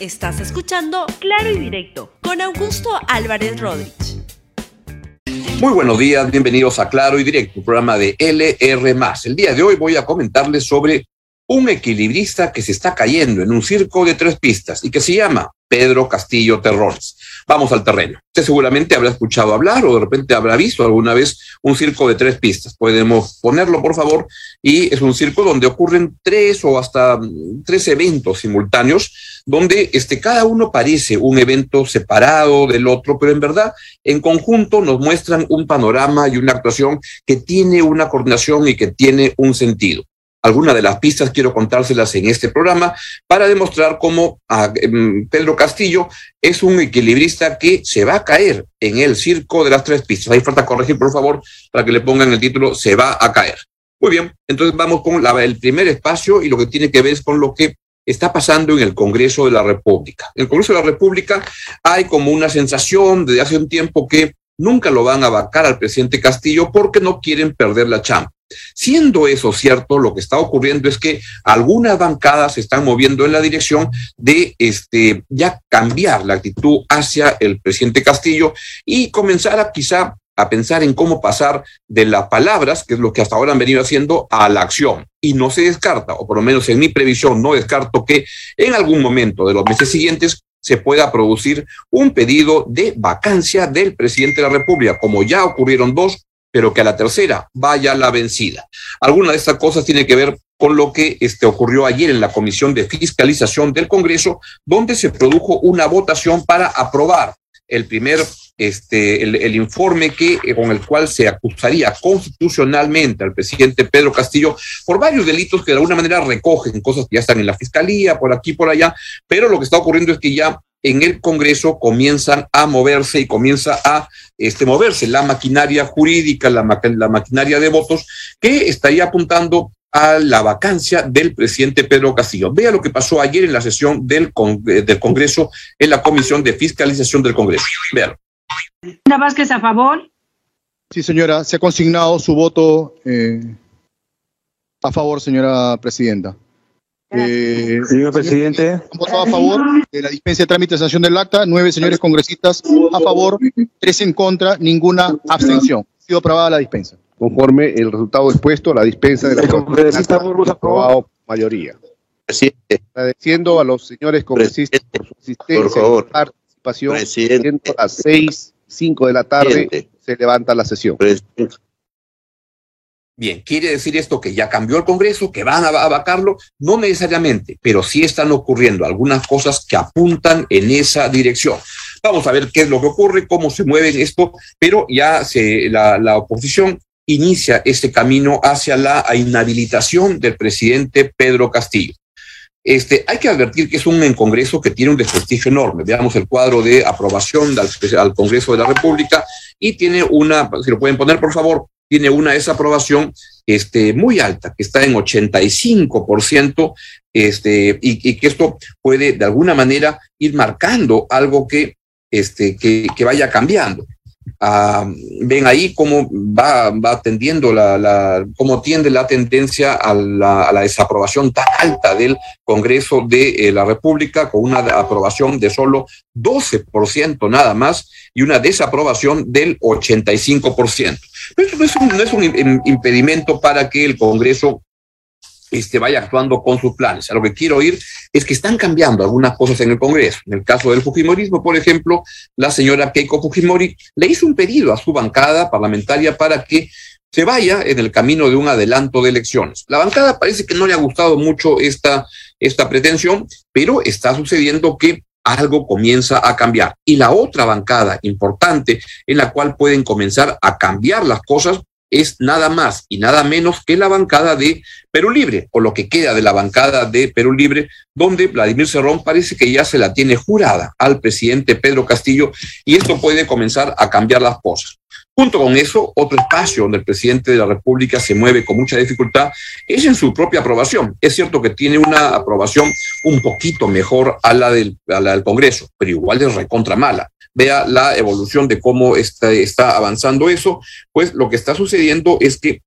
Estás escuchando Claro y Directo con Augusto Álvarez Rodríguez. Muy buenos días, bienvenidos a Claro y Directo, programa de LR. El día de hoy voy a comentarles sobre un equilibrista que se está cayendo en un circo de tres pistas y que se llama Pedro Castillo Terrones. Vamos al terreno. Usted seguramente habrá escuchado hablar o de repente habrá visto alguna vez un circo de tres pistas. Podemos ponerlo, por favor. Y es un circo donde ocurren tres o hasta tres eventos simultáneos, donde este, cada uno parece un evento separado del otro, pero en verdad, en conjunto nos muestran un panorama y una actuación que tiene una coordinación y que tiene un sentido algunas de las pistas quiero contárselas en este programa para demostrar cómo ah, em, Pedro Castillo es un equilibrista que se va a caer en el circo de las tres pistas. Ahí falta corregir, por favor, para que le pongan el título Se va a caer. Muy bien, entonces vamos con el primer espacio y lo que tiene que ver es con lo que está pasando en el Congreso de la República. En el Congreso de la República hay como una sensación desde hace un tiempo que nunca lo van a vacar al presidente Castillo porque no quieren perder la chamba. Siendo eso cierto, lo que está ocurriendo es que algunas bancadas se están moviendo en la dirección de este, ya cambiar la actitud hacia el presidente Castillo y comenzar a quizá a pensar en cómo pasar de las palabras, que es lo que hasta ahora han venido haciendo, a la acción. Y no se descarta, o por lo menos en mi previsión no descarto que en algún momento de los meses siguientes se pueda producir un pedido de vacancia del presidente de la República, como ya ocurrieron dos pero que a la tercera vaya la vencida. Alguna de estas cosas tiene que ver con lo que este, ocurrió ayer en la Comisión de Fiscalización del Congreso, donde se produjo una votación para aprobar el primer este, el, informe que, eh, con el cual se acusaría constitucionalmente al presidente Pedro Castillo por varios delitos que de alguna manera recogen cosas que ya están en la fiscalía, por aquí, por allá, pero lo que está ocurriendo es que ya en el Congreso comienzan a moverse y comienza a este, moverse la maquinaria jurídica, la, la maquinaria de votos, que estaría apuntando a la vacancia del presidente Pedro Castillo. Vea lo que pasó ayer en la sesión del, eh, del Congreso, en la Comisión de Fiscalización del Congreso. Véalo. Vázquez, a favor. Sí, señora, se ha consignado su voto eh, a favor, señora presidenta. Eh, señor presidente. Han votado a favor de la dispensa de trámite de sanción del acta, nueve señores congresistas a favor, tres en contra, ninguna abstención. Ha sido aprobada la dispensa. Conforme el resultado expuesto, la dispensa de la congresista aprobado mayoría. Presidente. Agradeciendo a los señores congresistas por su asistencia y participación. Presidente. A las seis, cinco de la tarde se levanta la sesión. Presidente. Bien, ¿quiere decir esto que ya cambió el Congreso, que van a vacarlo? No necesariamente, pero sí están ocurriendo algunas cosas que apuntan en esa dirección. Vamos a ver qué es lo que ocurre, cómo se mueve esto, pero ya se, la, la oposición inicia este camino hacia la inhabilitación del presidente Pedro Castillo. Este, hay que advertir que es un Congreso que tiene un desprestigio enorme. Veamos el cuadro de aprobación al, al Congreso de la República y tiene una, si lo pueden poner por favor, tiene una desaprobación este, muy alta, que está en 85%, este, y, y, que esto puede de alguna manera ir marcando algo que, este, que, que vaya cambiando. Ah, ven ahí cómo va, va tendiendo la, la, cómo tiende la tendencia a la, desaprobación tan alta del Congreso de eh, la República, con una aprobación de solo 12% nada más y una desaprobación del 85%. Pero esto no es un, no es un impedimento para que el Congreso este, vaya actuando con sus planes. A lo que quiero oír es que están cambiando algunas cosas en el Congreso. En el caso del Fujimorismo, por ejemplo, la señora Keiko Fujimori le hizo un pedido a su bancada parlamentaria para que se vaya en el camino de un adelanto de elecciones. La bancada parece que no le ha gustado mucho esta, esta pretensión, pero está sucediendo que algo comienza a cambiar. Y la otra bancada importante en la cual pueden comenzar a cambiar las cosas es nada más y nada menos que la bancada de Perú Libre, o lo que queda de la bancada de Perú Libre, donde Vladimir Cerrón parece que ya se la tiene jurada al presidente Pedro Castillo y esto puede comenzar a cambiar las cosas. Junto con eso, otro espacio donde el presidente de la República se mueve con mucha dificultad es en su propia aprobación. Es cierto que tiene una aprobación un poquito mejor a la del, a la del Congreso, pero igual es recontra mala vea la evolución de cómo está, avanzando eso, pues lo que está sucediendo es que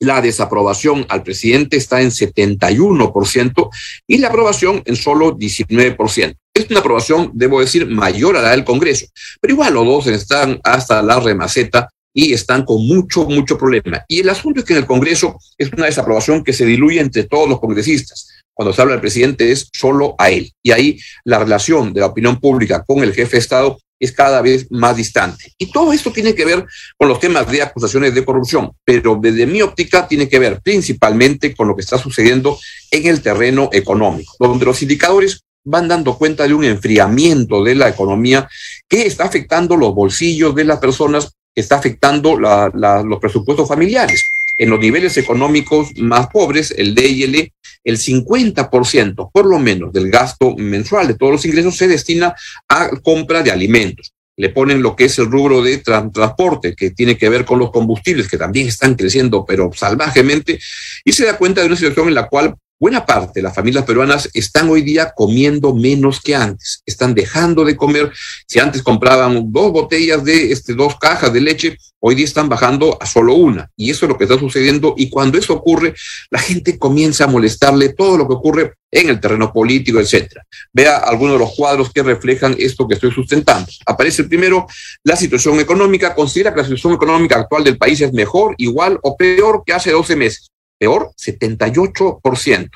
la desaprobación al presidente está en 71% y la aprobación en solo 19%. Es una aprobación, debo decir, mayor a la del Congreso, pero igual los dos están hasta la remaceta y están con mucho, mucho problema. Y el asunto es que en el Congreso es una desaprobación que se diluye entre todos los congresistas. Cuando se habla del presidente es solo a él. Y ahí la relación de la opinión pública con el jefe de Estado es cada vez más distante. Y todo esto tiene que ver con los temas de acusaciones de corrupción, pero desde mi óptica tiene que ver principalmente con lo que está sucediendo en el terreno económico, donde los indicadores van dando cuenta de un enfriamiento de la economía que está afectando los bolsillos de las personas, está afectando los presupuestos familiares. En los niveles económicos más pobres, el D y el E, el 50% por lo menos del gasto mensual de todos los ingresos se destina a compra de alimentos. Le ponen lo que es el rubro de transporte, que tiene que ver con los combustibles, que también están creciendo, pero salvajemente, y se da cuenta de una situación en la cual buena parte de las familias peruanas están hoy día comiendo menos que antes, están dejando de comer. Si antes compraban dos botellas de este, dos cajas de leche, hoy día están bajando a solo una. Y eso es lo que está sucediendo. Y cuando eso ocurre, la gente comienza a molestarle todo lo que ocurre en el terreno político, etcétera. Vea algunos de los cuadros que reflejan esto que estoy sustentando. Aparece primero, la situación económica. Considera que la situación económica actual del país es mejor, igual o peor que hace 12 meses peor 78%.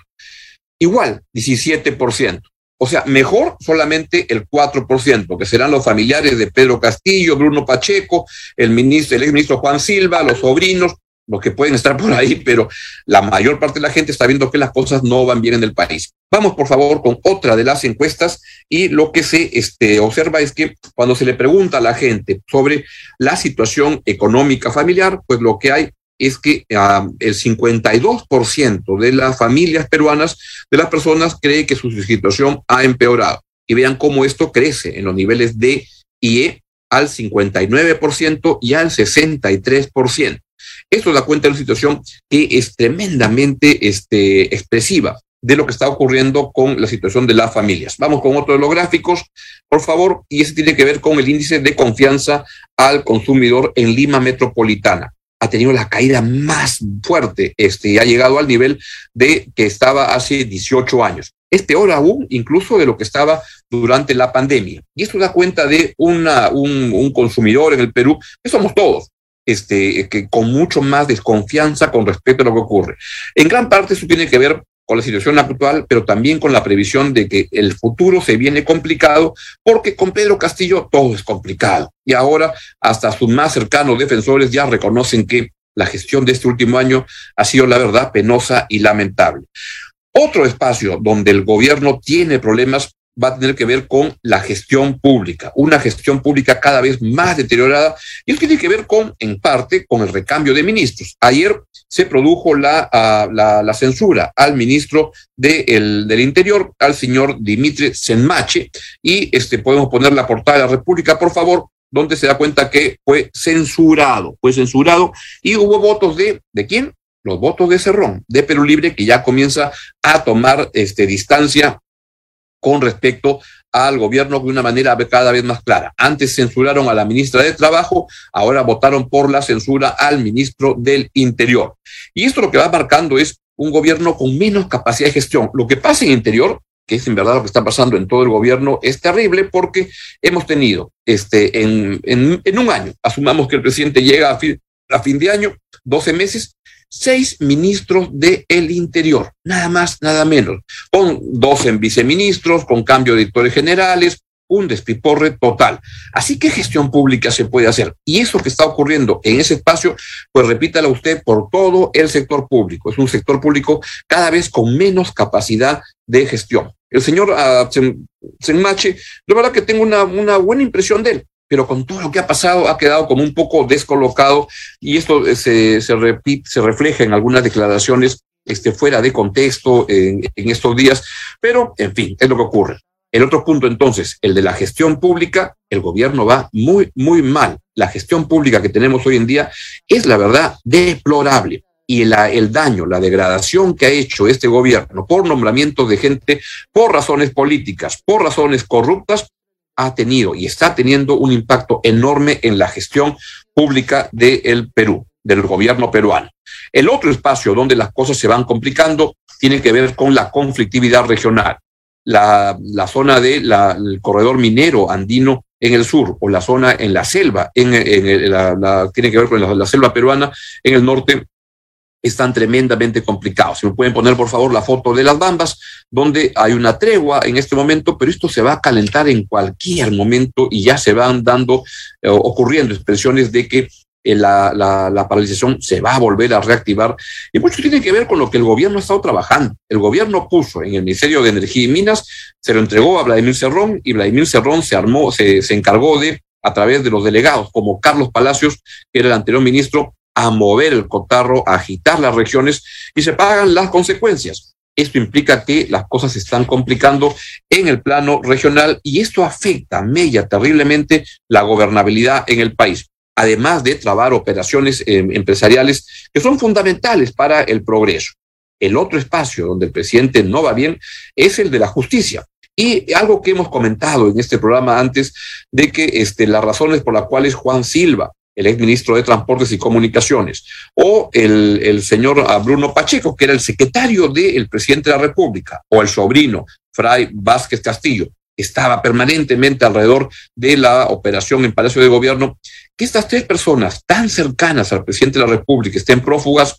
Igual 17%. O sea, mejor solamente el 4%, que serán los familiares de Pedro Castillo, Bruno Pacheco, el ministro, el exministro Juan Silva, los sobrinos, los que pueden estar por ahí, pero la mayor parte de la gente está viendo que las cosas no van bien en el país. Vamos, por favor, con otra de las encuestas y lo que se este, observa es que cuando se le pregunta a la gente sobre la situación económica familiar, pues lo que hay es que ah, el 52% de las familias peruanas, de las personas, cree que su situación ha empeorado. Y vean cómo esto crece en los niveles D y E al 59% y al 63%. Esto da cuenta de una situación que es tremendamente este, expresiva de lo que está ocurriendo con la situación de las familias. Vamos con otro de los gráficos, por favor, y ese tiene que ver con el índice de confianza al consumidor en Lima Metropolitana ha tenido la caída más fuerte este, y ha llegado al nivel de que estaba hace 18 años. Es peor aún incluso de lo que estaba durante la pandemia. Y esto da cuenta de una, un, consumidor en el Perú, que somos todos, este, que con mucho más desconfianza con respecto a lo que ocurre. En gran parte eso tiene que ver con la situación actual, pero también con la previsión de que el futuro se viene complicado, porque con Pedro Castillo todo es complicado. Y ahora hasta sus más cercanos defensores ya reconocen que la gestión de este último año ha sido, la verdad, penosa y lamentable. Otro espacio donde el gobierno tiene problemas va a tener que ver con la gestión pública, una gestión pública cada vez más deteriorada y eso tiene que ver con, en parte, con el recambio de ministros. Ayer se produjo la, ah, la, censura al ministro del Interior, al señor Dimitri Senmache, y este, podemos poner la portada de la República, por favor, donde se da cuenta que fue censurado, fue censurado y hubo votos de, ¿de quién? Los votos de Cerrón, de Perú Libre, que ya comienza a tomar este, distancia con respecto al gobierno de una manera cada vez más clara. Antes censuraron a la ministra de Trabajo, ahora votaron por la censura al ministro del Interior. Y esto lo que va marcando es un gobierno con menos capacidad de gestión. Lo que pasa en Interior, que es en verdad lo que está pasando en todo el gobierno, es terrible porque hemos tenido este, en, un año, asumamos que el presidente llega a fin, a fin de año, 12 meses, seis ministros del el Interior, nada más, nada menos, con doce viceministros, con cambio de directores generales, un despiporre total. Así que gestión pública se puede hacer. Y eso que está ocurriendo en ese espacio, pues repítala usted por todo el sector público. Es un sector público cada vez con menos capacidad de gestión. El señor uh, Senmache, la verdad que tengo una, una buena impresión de él pero con todo lo que ha pasado ha quedado como un poco descolocado y esto eh, se, se, repite, se refleja en algunas declaraciones este, fuera de contexto en, estos días, pero en fin, es lo que ocurre. El otro punto entonces, el de la gestión pública, el gobierno va muy, muy mal. La gestión pública que tenemos hoy en día es, la verdad, deplorable. Y el daño, la degradación que ha hecho este gobierno por nombramientos de gente, por razones políticas, por razones corruptas, ha tenido y está teniendo un impacto enorme en la gestión pública del Perú, del gobierno peruano. El otro espacio donde las cosas se van complicando tiene que ver con la conflictividad regional. La, zona del corredor minero andino en el sur o la zona en la selva, en, la, tiene que ver con la, selva peruana en el norte, están tremendamente complicados. Si me pueden poner, por favor, la foto de las bambas, donde hay una tregua en este momento, pero esto se va a calentar en cualquier momento y ya se van dando, eh, ocurriendo expresiones de que eh, la, la, paralización se va a volver a reactivar. Y mucho tiene que ver con lo que el gobierno ha estado trabajando. El gobierno puso en el Ministerio de Energía y Minas, se lo entregó a Vladimir Cerrón y Vladimir Cerrón se armó, se, se encargó de, a través de los delegados, como Carlos Palacios, que era el anterior ministro, a mover el cotarro, a agitar las regiones y se pagan las consecuencias. Esto implica que las cosas se están complicando en el plano regional y esto afecta, mella terriblemente la gobernabilidad en el país además de trabar operaciones eh, empresariales que son fundamentales para el progreso. El otro espacio donde el presidente no va bien es el de la justicia. Y algo que hemos comentado en este programa antes, de que este, las razones por las cuales Juan Silva, el exministro de Transportes y Comunicaciones, o el, el señor Bruno Pacheco, que era el secretario del presidente de la República, o el sobrino, Fray Vázquez Castillo, estaba permanentemente alrededor de la operación en Palacio de Gobierno, que estas tres personas tan cercanas al presidente de la República estén prófugas,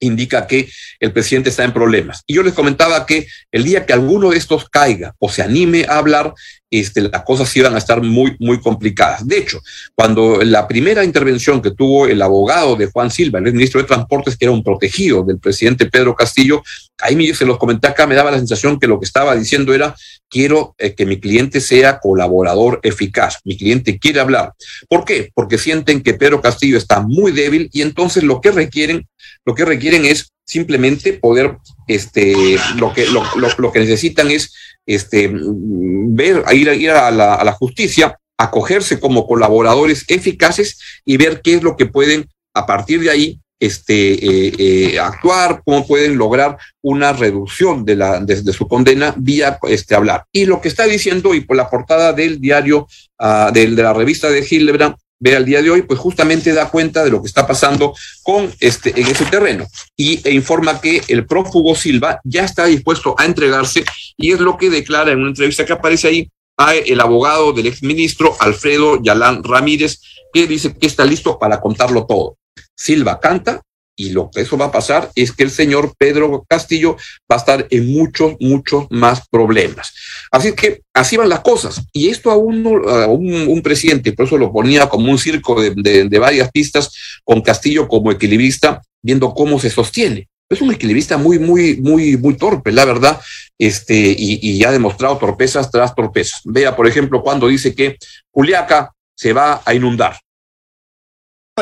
indica que el presidente está en problemas. Y yo les comentaba que el día que alguno de estos caiga o se anime a hablar, este, las cosas iban a estar muy, muy complicadas. De hecho, cuando la primera intervención que tuvo el abogado de Juan Silva, el ministro de Transportes, que era un protegido del presidente Pedro Castillo, ahí se los comenté acá, me daba la sensación que lo que estaba diciendo era, quiero eh, que mi cliente sea colaborador eficaz, mi cliente quiere hablar. ¿Por qué? Porque sienten que Pedro Castillo está muy débil y entonces lo que requieren, lo que requieren es simplemente poder, este, lo que, lo, lo que necesitan es este, ver, ir, ir a, la, a la justicia, acogerse como colaboradores eficaces y ver qué es lo que pueden a partir de ahí este, eh, eh, actuar, cómo pueden lograr una reducción de, la, de, su condena vía este, hablar. Y lo que está diciendo, y por la portada del diario, uh, de, de, la revista de Hildebrand, ve al día de hoy, pues justamente da cuenta de lo que está pasando con este, en ese terreno y e informa que el prófugo Silva ya está dispuesto a entregarse y es lo que declara en una entrevista que aparece ahí a el abogado del exministro Alfredo Yalán Ramírez, que dice que está listo para contarlo todo. Silva canta y lo que eso va a pasar es que el señor Pedro Castillo va a estar en muchos, muchos más problemas. Así que así van las cosas. Y esto a, un, presidente, por eso lo ponía como un circo de, de, varias pistas, con Castillo como equilibrista, viendo cómo se sostiene. Es un equilibrista muy, muy, muy, muy torpe, la verdad, este, y, y ha demostrado torpezas tras torpezas. Vea, por ejemplo, cuando dice que Juliaca se va a inundar.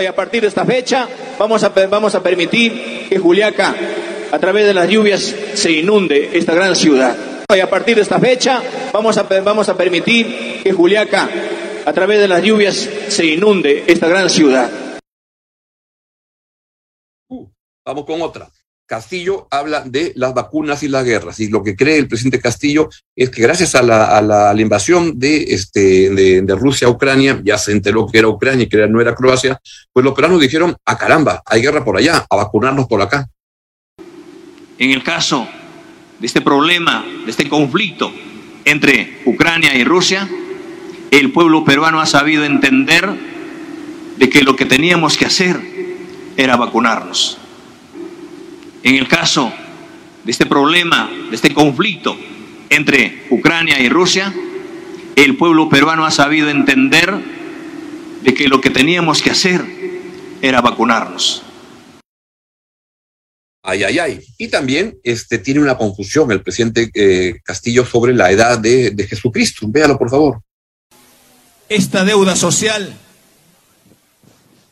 Y a partir de esta fecha vamos a, vamos a permitir que Juliaca, a través de las lluvias, se inunde esta gran ciudad. Y a partir de esta fecha vamos a, vamos a permitir que Juliaca, a través de las lluvias, se inunde esta gran ciudad. Uh, vamos con otra. Castillo habla de las vacunas y las guerras. Y lo que cree el presidente Castillo es que gracias a la, a la, invasión de, este, de, Rusia a Ucrania, ya se enteró que era Ucrania y que no era Croacia, pues los peruanos dijeron, a ah, caramba, hay guerra por allá, a vacunarnos por acá. En el caso de este problema, de este conflicto entre Ucrania y Rusia, el pueblo peruano ha sabido entender de que lo que teníamos que hacer era vacunarnos en el caso de este problema, de este conflicto entre Ucrania y Rusia, el pueblo peruano ha sabido entender de que lo que teníamos que hacer era vacunarnos. Ay, ay, ay. Y también este, tiene una confusión el presidente eh, Castillo sobre la edad de, de Jesucristo. Véalo, por favor. Esta deuda social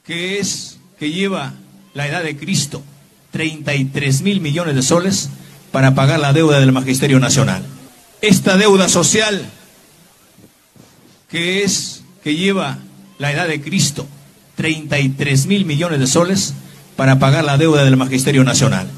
que es, que lleva la edad de Cristo 33 mil millones de soles para pagar la deuda del Magisterio Nacional. Esta deuda social que es que lleva la edad de Cristo, 33 mil millones de soles para pagar la deuda del Magisterio Nacional.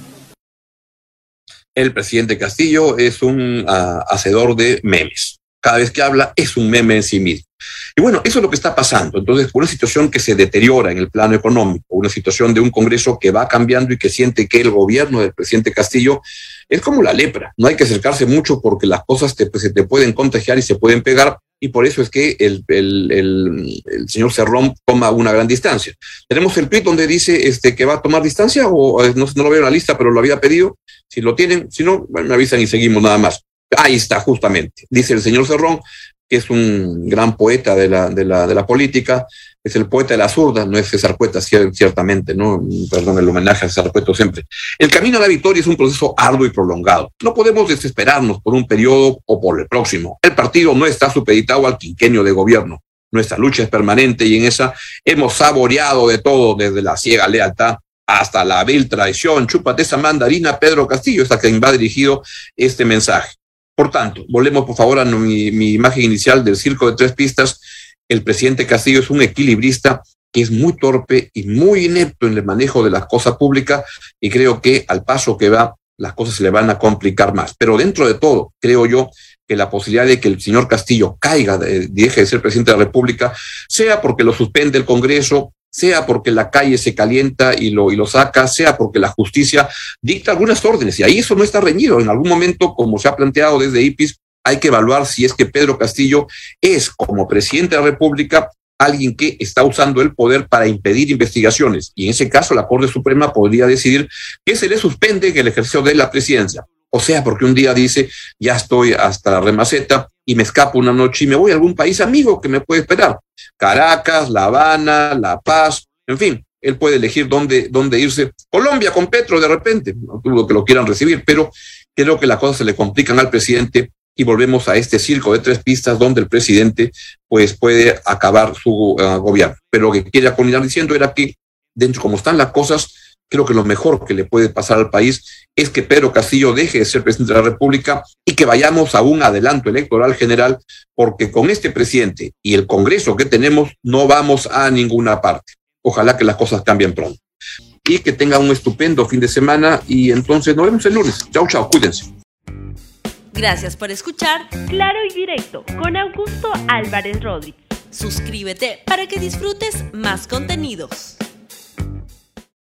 El presidente Castillo es un uh, hacedor de memes. Cada vez que habla es un meme en sí mismo. Y bueno, eso es lo que está pasando. Entonces, una situación que se deteriora en el plano económico, una situación de un Congreso que va cambiando y que siente que el gobierno del presidente Castillo es como la lepra. No hay que acercarse mucho porque las cosas pues, se te pueden contagiar y se pueden pegar y por eso es que el, señor Cerrón toma una gran distancia. Tenemos el tweet donde dice este, que va a tomar distancia, o no, no lo veo en la lista, pero lo había pedido. Si lo tienen, si no, me avisan y seguimos nada más. Ahí está, justamente. Dice el señor Cerrón, que es un gran poeta de la, de la, de la política, es el poeta de la zurda, no es César Cueta, ciertamente, ¿no? Perdón, el homenaje a César Cueta siempre. El camino a la victoria es un proceso arduo y prolongado. No podemos desesperarnos por un periodo o por el próximo. El partido no está supeditado al quinquenio de gobierno. Nuestra lucha es permanente y en esa hemos saboreado de todo, desde la ciega lealtad hasta la vil traición. Chúpate esa mandarina, Pedro Castillo, es a quien va dirigido este mensaje. Por tanto, volvemos por favor a mi, imagen inicial del circo de tres pistas el presidente Castillo es un equilibrista que es muy torpe y muy inepto en el manejo de las cosas públicas y creo que al paso que va las cosas se le van a complicar más. Pero dentro de todo, creo yo que la posibilidad de que el señor Castillo caiga, de, deje de ser presidente de la República, sea porque lo suspende el Congreso, sea porque la calle se calienta y lo, y lo saca, sea porque la justicia dicta algunas órdenes. Y ahí eso no está reñido. En algún momento, como se ha planteado desde IPIS, hay que evaluar si es que Pedro Castillo es, como presidente de la República, alguien que está usando el poder para impedir investigaciones. Y en ese caso, la Corte Suprema podría decidir que se le suspende el ejercicio de la presidencia. O sea, porque un día dice, ya estoy hasta la remaceta y me escapo una noche y me voy a algún país amigo que me puede esperar. Caracas, La Habana, La Paz, en fin, él puede elegir dónde, dónde irse. Colombia con Petro de repente, no dudo que lo quieran recibir, pero creo que las cosas se le complican al presidente y volvemos a este circo de tres pistas donde el presidente pues puede acabar su ah, gobierno. Pero lo que quería continuar diciendo era que dentro como están las cosas, creo que lo mejor que le puede pasar al país es que Pedro Castillo deje de ser presidente de la República y que vayamos a un adelanto electoral general, porque con este presidente y el Congreso que tenemos no vamos a ninguna parte. Ojalá que las cosas cambien pronto. Y que tengan un estupendo fin de semana y entonces nos vemos el lunes. Chao, chao, cuídense. Gracias por escuchar Claro y Directo con Augusto Álvarez Rodríguez. Suscríbete para que disfrutes más contenidos.